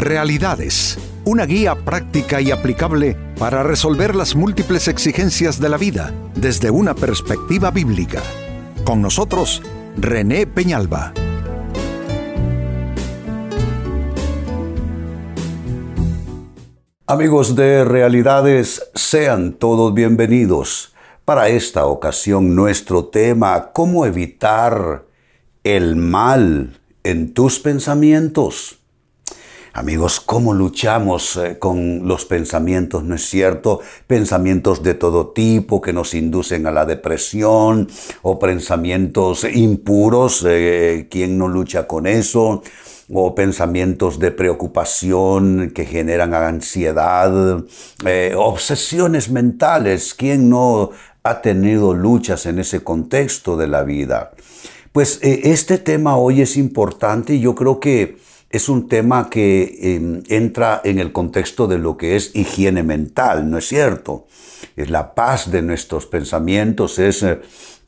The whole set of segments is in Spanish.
Realidades, una guía práctica y aplicable para resolver las múltiples exigencias de la vida desde una perspectiva bíblica. Con nosotros, René Peñalba. Amigos de Realidades, sean todos bienvenidos. Para esta ocasión nuestro tema, ¿cómo evitar el mal en tus pensamientos? Amigos, ¿cómo luchamos eh, con los pensamientos? ¿No es cierto? Pensamientos de todo tipo que nos inducen a la depresión o pensamientos impuros, eh, ¿quién no lucha con eso? o pensamientos de preocupación que generan ansiedad, eh, obsesiones mentales. ¿Quién no ha tenido luchas en ese contexto de la vida? Pues este tema hoy es importante y yo creo que es un tema que em, entra en el contexto de lo que es higiene mental, ¿no es cierto? Es la paz de nuestros pensamientos, es eh,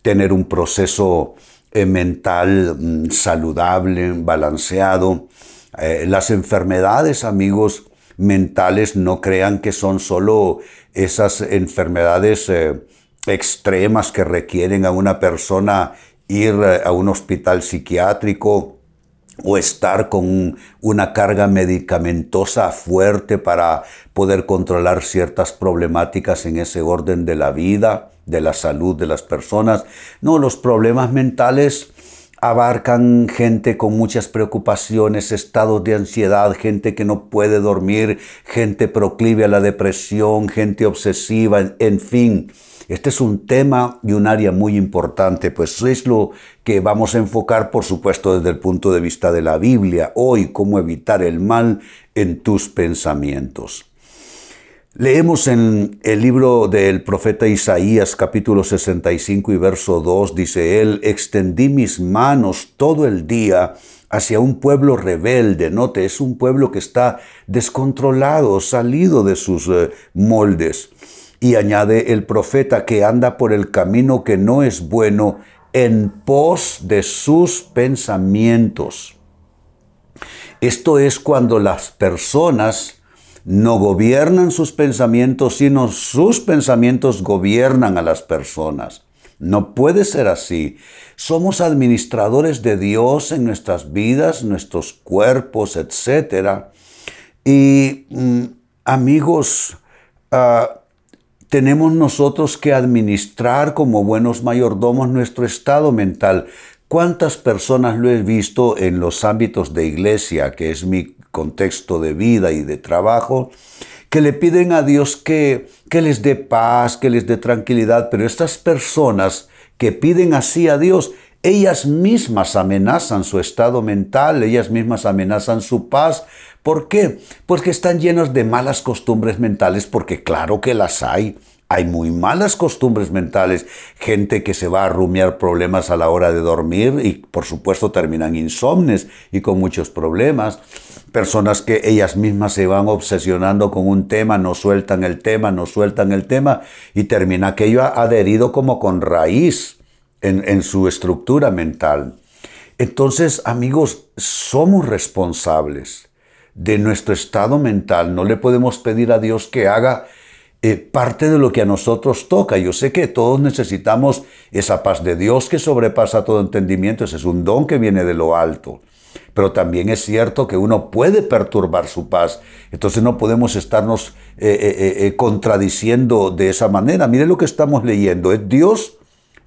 tener un proceso eh, mental mm, saludable, balanceado. Eh, las enfermedades, amigos, mentales no crean que son solo esas enfermedades extremas que requieren a una persona ir a un hospital psiquiátrico o estar con una carga medicamentosa fuerte para poder controlar ciertas problemáticas en ese orden de la vida, de la salud de las personas. No, los problemas mentales abarcan gente con muchas preocupaciones, estados de ansiedad, gente que no puede dormir, gente proclive a la depresión, gente obsesiva, en fin este es un tema y un área muy importante, pues es lo que vamos a enfocar, por supuesto, desde el punto de vista de la Biblia. Hoy, cómo evitar el mal en tus pensamientos. Leemos en el libro del profeta Isaías capítulo 65 y verso 2, dice él, extendí mis manos todo el día hacia un pueblo rebelde, note, es un pueblo que está descontrolado, salido de sus eh, moldes. Y añade el profeta que anda por el camino que no es bueno en pos de sus pensamientos. Esto es cuando las personas no gobiernan sus pensamientos, sino sus pensamientos gobiernan a las personas. No puede ser así. Somos administradores de Dios en nuestras vidas, nuestros cuerpos, etc. Y mm, amigos, uh, tenemos nosotros que administrar como buenos mayordomos nuestro estado mental. ¿Cuántas personas lo he visto en los ámbitos de iglesia, que es mi contexto de vida y de trabajo, que le piden a Dios que, les dé paz, que les dé tranquilidad, pero estas personas que piden así a Dios, ellas mismas amenazan su estado mental, ellas mismas amenazan su paz. ¿Por qué? Porque están llenos de malas costumbres mentales, porque claro que las hay. Hay muy malas costumbres mentales, gente que se va a rumiar problemas a la hora de dormir y por supuesto terminan insomnes y con muchos problemas. Personas que ellas mismas se van obsesionando con un tema, no sueltan el tema, no sueltan el tema y termina aquello adherido como con raíz en, su estructura mental. Entonces, amigos, somos responsables de nuestro estado mental. No le podemos pedir a Dios que haga eh, parte de lo que a nosotros toca. Yo sé que todos necesitamos esa paz de Dios que sobrepasa todo entendimiento. Ese es un don que viene de lo alto. Pero también es cierto que uno puede perturbar su paz. Entonces no podemos estarnos eh, eh, contradiciendo de esa manera. Mire lo que estamos leyendo. Es Dios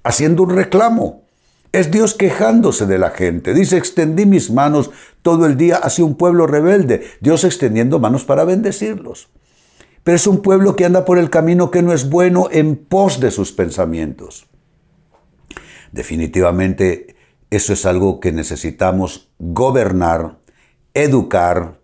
haciendo un reclamo. Es Dios quejándose de la gente. Dice, extendí mis manos todo el día hacia un pueblo rebelde. Dios extendiendo manos para bendecirlos. Pero es un pueblo que anda por el camino que no es bueno en pos de sus pensamientos. Definitivamente eso es algo que necesitamos gobernar, educar,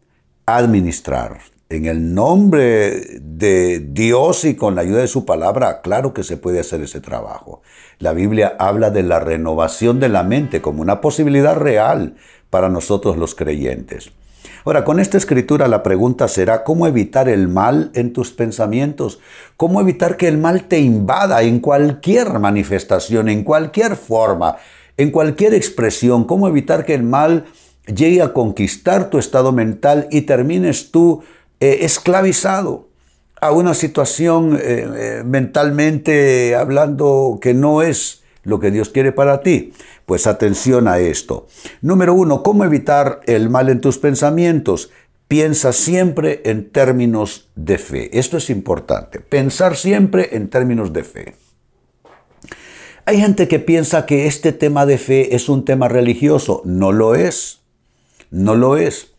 administrar. En el nombre de Dios y con la ayuda de su palabra, claro que se puede hacer ese trabajo. La Biblia habla de la renovación de la mente como una posibilidad real para nosotros los creyentes. Ahora, con esta escritura la pregunta será, ¿cómo evitar el mal en tus pensamientos? ¿Cómo evitar que el mal te invada en cualquier manifestación, en cualquier forma, en cualquier expresión? ¿Cómo evitar que el mal llegue a conquistar tu estado mental y termines tú eh, esclavizado a una situación eh, eh, mentalmente hablando que no es lo que Dios quiere para ti. Pues atención a esto. Número uno, ¿cómo evitar el mal en tus pensamientos? Piensa siempre en términos de fe. Esto es importante. Pensar siempre en términos de fe. Hay gente que piensa que este tema de fe es un tema religioso. No lo es. No lo es.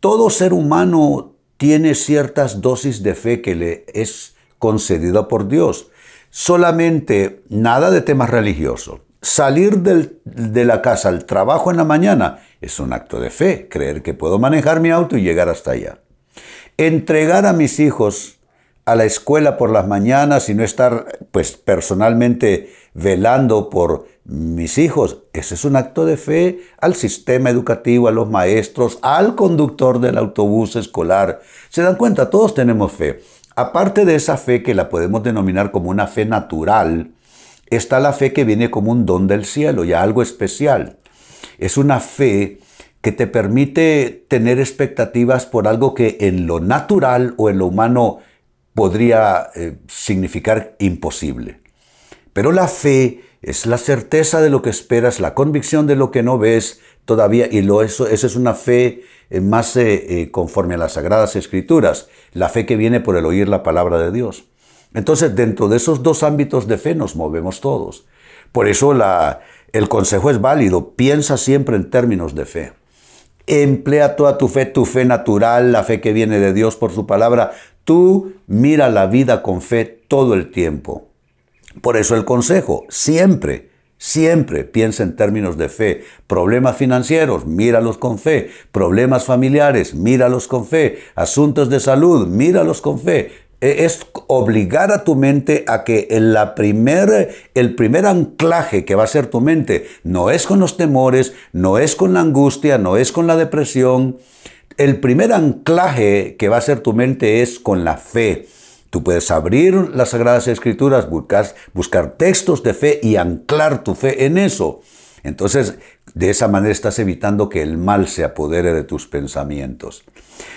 Todo ser humano tiene ciertas dosis de fe que le es concedida por Dios. Solamente nada de temas religiosos. Salir de la casa al trabajo en la mañana es un acto de fe, creer que puedo manejar mi auto y llegar hasta allá. Entregar a mis hijos a la escuela por las mañanas y no estar pues personalmente velando por mis hijos, ese es un acto de fe al sistema educativo, a los maestros, al conductor del autobús escolar. ¿Se dan cuenta? Todos tenemos fe. Aparte de esa fe que la podemos denominar como una fe natural, está la fe que viene como un don del cielo, ya algo especial. Es una fe que te permite tener expectativas por algo que en lo natural o en lo humano podría eh, significar imposible. Pero la fe es la certeza de lo que esperas, la convicción de lo que no ves todavía, y lo, eso, esa es una fe eh, más eh, conforme a las sagradas escrituras, la fe que viene por el oír la palabra de Dios. Entonces, dentro de esos dos ámbitos de fe nos movemos todos. Por eso la, el consejo es válido, piensa siempre en términos de fe. Emplea toda tu fe, tu fe natural, la fe que viene de Dios por su palabra. Tú mira la vida con fe todo el tiempo. Por eso el consejo, siempre, siempre piensa en términos de fe. Problemas financieros, míralos con fe. Problemas familiares, míralos con fe. Asuntos de salud, míralos con fe. E, es obligar a tu mente a que la primer, el primer anclaje que va a ser tu mente no es con los temores, no es con la angustia, no es con la depresión. El primer anclaje que va a ser tu mente es con la fe. Tú puedes abrir las Sagradas Escrituras, buscar, textos de fe y anclar tu fe en eso. Entonces, de esa manera estás evitando que el mal se apodere de tus pensamientos.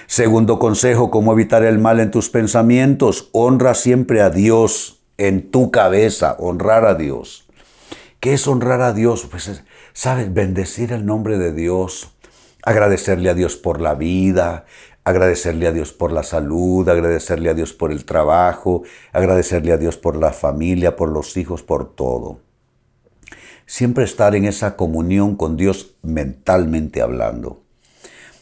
Segundo consejo, ¿cómo evitar el mal en tus pensamientos? Honra siempre a Dios en tu cabeza, honrar a Dios. ¿Qué es honrar a Dios? Pues, ¿sabes? Bendecir el nombre de Dios, agradecerle a Dios por la vida, agradecerle a Dios por la salud, agradecerle a Dios por el trabajo, agradecerle a Dios por la familia, por los hijos, por todo. Siempre estar en esa comunión con Dios mentalmente hablando.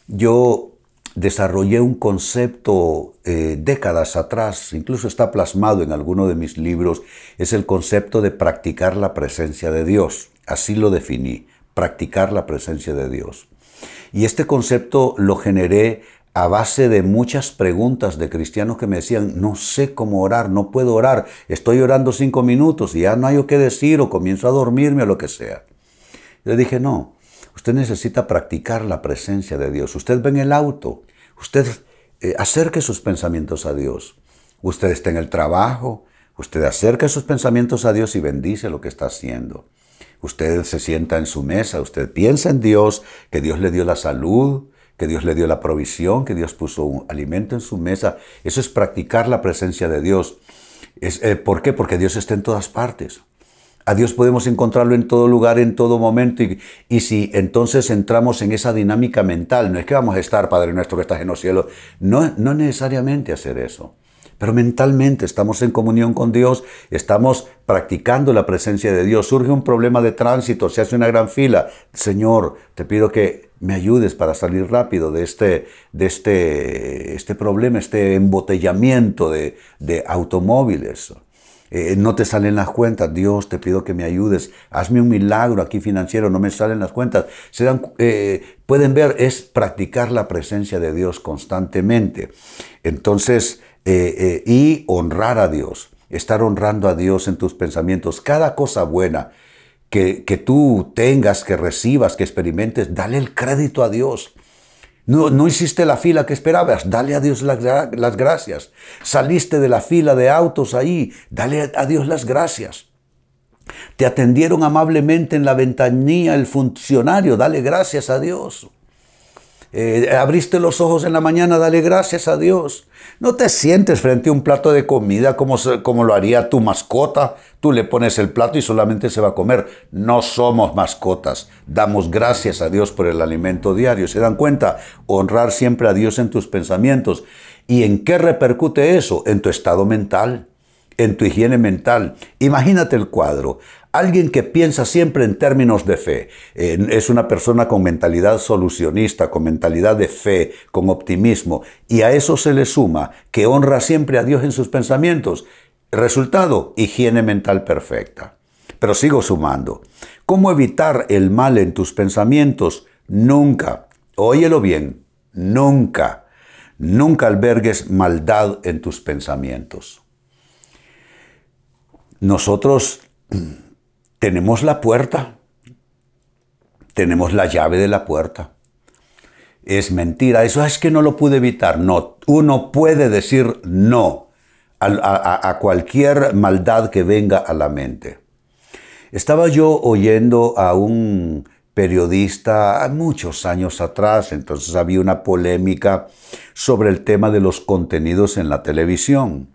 Yo desarrollé un concepto eh, décadas atrás, incluso está plasmado en alguno de mis libros, es el concepto de practicar la presencia de Dios. Así lo definí, practicar la presencia de Dios. Y este concepto lo generé a base de muchas preguntas de cristianos que me decían, no sé cómo orar, no puedo orar, estoy orando cinco minutos y ya no hay o qué decir o comienzo a dormirme o lo que sea. Yo dije, no, usted necesita practicar la presencia de Dios. Usted ve en el auto, usted eh, acerque sus pensamientos a Dios. Usted está en el trabajo, usted acerca sus pensamientos a Dios y bendice lo que está haciendo. Usted se sienta en su mesa, usted piensa en Dios, que Dios le dio la salud, que Dios le dio la provisión, que Dios puso un alimento en su mesa. Eso es practicar la presencia de Dios. Eh, ¿Por qué? Porque Dios está en todas partes. A Dios podemos encontrarlo en todo lugar, en todo momento. Y, si entonces entramos en esa dinámica mental, no es que vamos a estar, Padre nuestro que estás en los cielos, no necesariamente hacer eso. Pero mentalmente estamos en comunión con Dios, estamos practicando la presencia de Dios. Surge un problema de tránsito, se hace una gran fila. Señor, te pido que me ayudes para salir rápido de este, de este, este problema, este embotellamiento de, automóviles. Eh, no te salen las cuentas, Dios, te pido que me ayudes, hazme un milagro aquí financiero, no me salen las cuentas. Se eh, pueden ver, es practicar la presencia de Dios constantemente. Entonces, eh, y honrar a Dios, estar honrando a Dios en tus pensamientos. Cada cosa buena que, tú tengas, que recibas, que experimentes, dale el crédito a Dios. No, no hiciste la fila que esperabas, dale a Dios las, las gracias. Saliste de la fila de autos ahí, dale a Dios las gracias. Te atendieron amablemente en la ventanilla el funcionario, dale gracias a Dios. Eh, abriste los ojos en la mañana, dale gracias a Dios. No te sientes frente a un plato de comida como, como lo haría tu mascota. Tú le pones el plato y solamente se va a comer. No somos mascotas. Damos gracias a Dios por el alimento diario. ¿Se dan cuenta? Honrar siempre a Dios en tus pensamientos. ¿Y en qué repercute eso? En tu estado mental, en tu higiene mental. Imagínate el cuadro. Alguien que piensa siempre en términos de fe. es una persona con mentalidad solucionista, con mentalidad de fe, con optimismo. Y a eso se le suma que honra siempre a Dios en sus pensamientos. Resultado, higiene mental perfecta. Pero sigo sumando. ¿Cómo evitar el mal en tus pensamientos? Nunca, óyelo bien, nunca, nunca albergues maldad en tus pensamientos. Nosotros tenemos la puerta, tenemos la llave de la puerta. Es mentira, eso es que no lo pude evitar. No, uno puede decir no a, cualquier maldad que venga a la mente. Estaba yo oyendo a un periodista muchos años atrás, entonces había una polémica sobre el tema de los contenidos en la televisión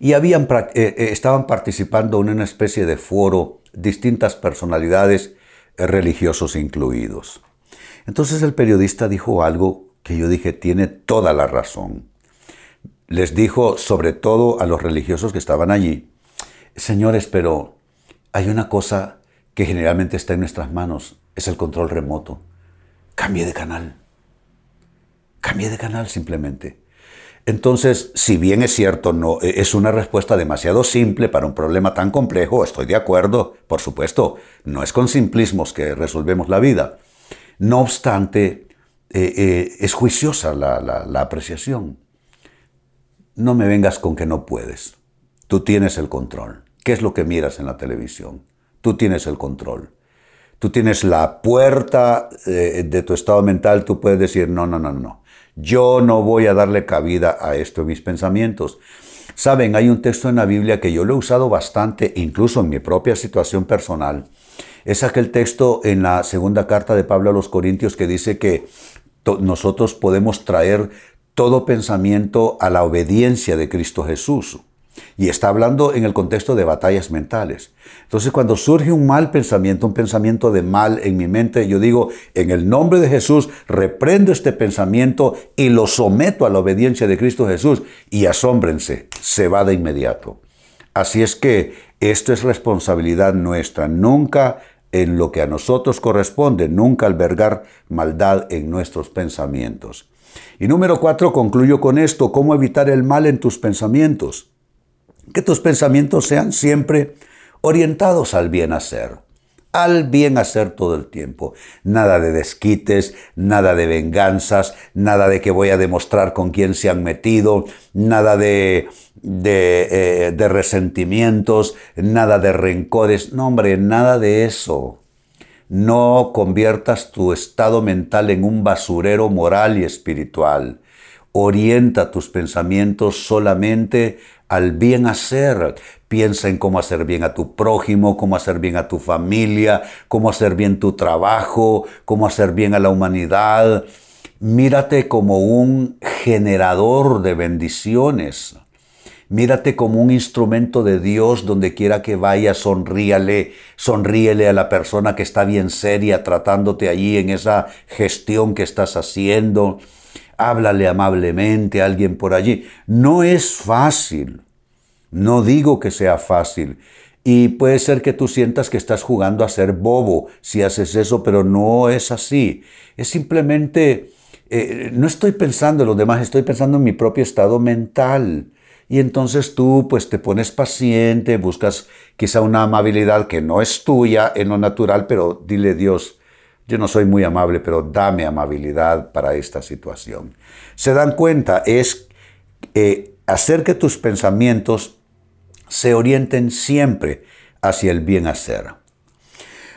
y habían, eh, eh, estaban participando en una especie de foro distintas personalidades eh, religiosos incluidos. Entonces el periodista dijo algo que yo dije tiene toda la razón. Les dijo, sobre todo a los religiosos que estaban allí, señores, pero hay una cosa que generalmente está en nuestras manos, es el control remoto. Cambie de canal. Cambie de canal simplemente. Entonces, si bien es cierto, no e, es una respuesta demasiado simple para un problema tan complejo, estoy de acuerdo, por supuesto, no es con simplismos que resolvemos la vida. No obstante, eh, eh, es juiciosa la, apreciación. No me vengas con que no puedes. Tú tienes el control. ¿Qué es lo que miras en la televisión? Tú tienes el control. Tú tienes la puerta de tu estado mental, tú puedes decir, no, no, no, no. Yo no voy a darle cabida a esto mis pensamientos. Saben, hay un texto en la Biblia que yo lo he usado bastante, incluso en mi propia situación personal. Es aquel texto en la segunda carta de Pablo a los Corintios que dice que nosotros podemos traer todo pensamiento a la obediencia de Cristo Jesús. Y está hablando en el contexto de batallas mentales. Entonces, cuando surge un mal pensamiento, un pensamiento de mal en mi mente, yo digo, en el nombre de Jesús, reprendo este pensamiento y lo someto a la obediencia de Cristo Jesús. Y asómbrense, se va de inmediato. Así es que esto es responsabilidad nuestra. Nunca en lo que a nosotros corresponde, nunca albergar maldad en nuestros pensamientos. Y número cuatro, concluyo con esto, ¿cómo evitar el mal en tus pensamientos? Que tus pensamientos sean siempre orientados al bien hacer, al bien hacer todo el tiempo. Nada de desquites, nada de venganzas, nada de que voy a demostrar con quién se han metido, nada de, de, eh, de resentimientos, nada de rencores. No, hombre, nada de eso. No conviertas tu estado mental en un basurero moral y espiritual. Orienta tus pensamientos solamente al bien hacer. Piensa en cómo hacer bien a tu prójimo, cómo hacer bien a tu familia, cómo hacer bien tu trabajo, cómo hacer bien a la humanidad. Mírate como un generador de bendiciones. Mírate como un instrumento de Dios donde quiera que vaya, sonríale, sonríele a la persona que está bien seria tratándote allí en esa gestión que estás haciendo háblale amablemente a alguien por allí. No es fácil. No digo que sea fácil. Y puede ser que tú sientas que estás jugando a ser bobo si haces eso, pero no es así. Es simplemente, eh, no estoy pensando en los demás, estoy pensando en mi propio estado mental. Y entonces tú pues te pones paciente, buscas quizá una amabilidad que no es tuya en lo natural, pero dile Dios, yo no soy muy amable, pero dame amabilidad para esta situación. Se dan cuenta, es eh, hacer que tus pensamientos se orienten siempre hacia el bien hacer.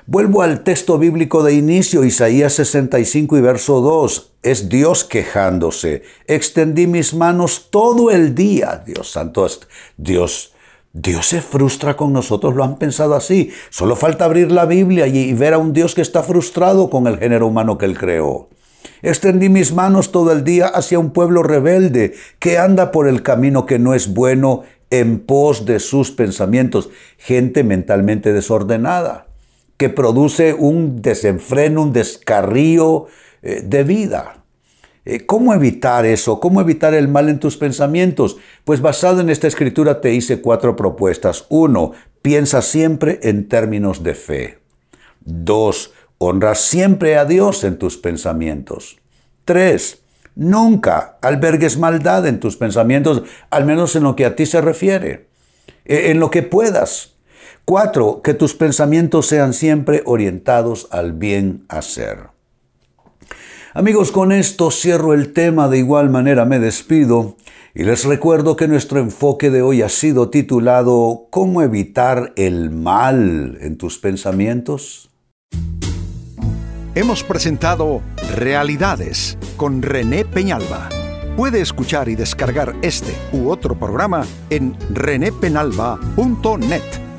Vuelvo al texto bíblico de inicio, Isaías 65 y verso 2. Es Dios quejándose. Extendí mis manos todo el día. Dios santo, Dios Dios se frustra con nosotros, lo han pensado así. Solo falta abrir la Biblia y ver a un Dios que está frustrado con el género humano que Él creó. Extendí mis manos todo el día hacia un pueblo rebelde que anda por el camino que no es bueno en pos de sus pensamientos, gente mentalmente desordenada, que produce un desenfreno, un descarrío eh, de vida. Eh, ¿Cómo evitar eso? ¿Cómo evitar el mal en tus pensamientos? Pues basado en esta escritura te hice cuatro propuestas. Uno, piensa siempre en términos de fe. Dos, honra siempre a Dios en tus pensamientos. Tres, nunca albergues maldad en tus pensamientos, al menos en lo que a ti se refiere, e, en lo que puedas. Cuatro, que tus pensamientos sean siempre orientados al bien hacer. Amigos, con esto cierro el tema, de igual manera me despido y les recuerdo que nuestro enfoque de hoy ha sido titulado ¿Cómo evitar el mal en tus pensamientos? Hemos presentado Realidades con René Peñalba. Puede escuchar y descargar este u otro programa en renépenalba.net.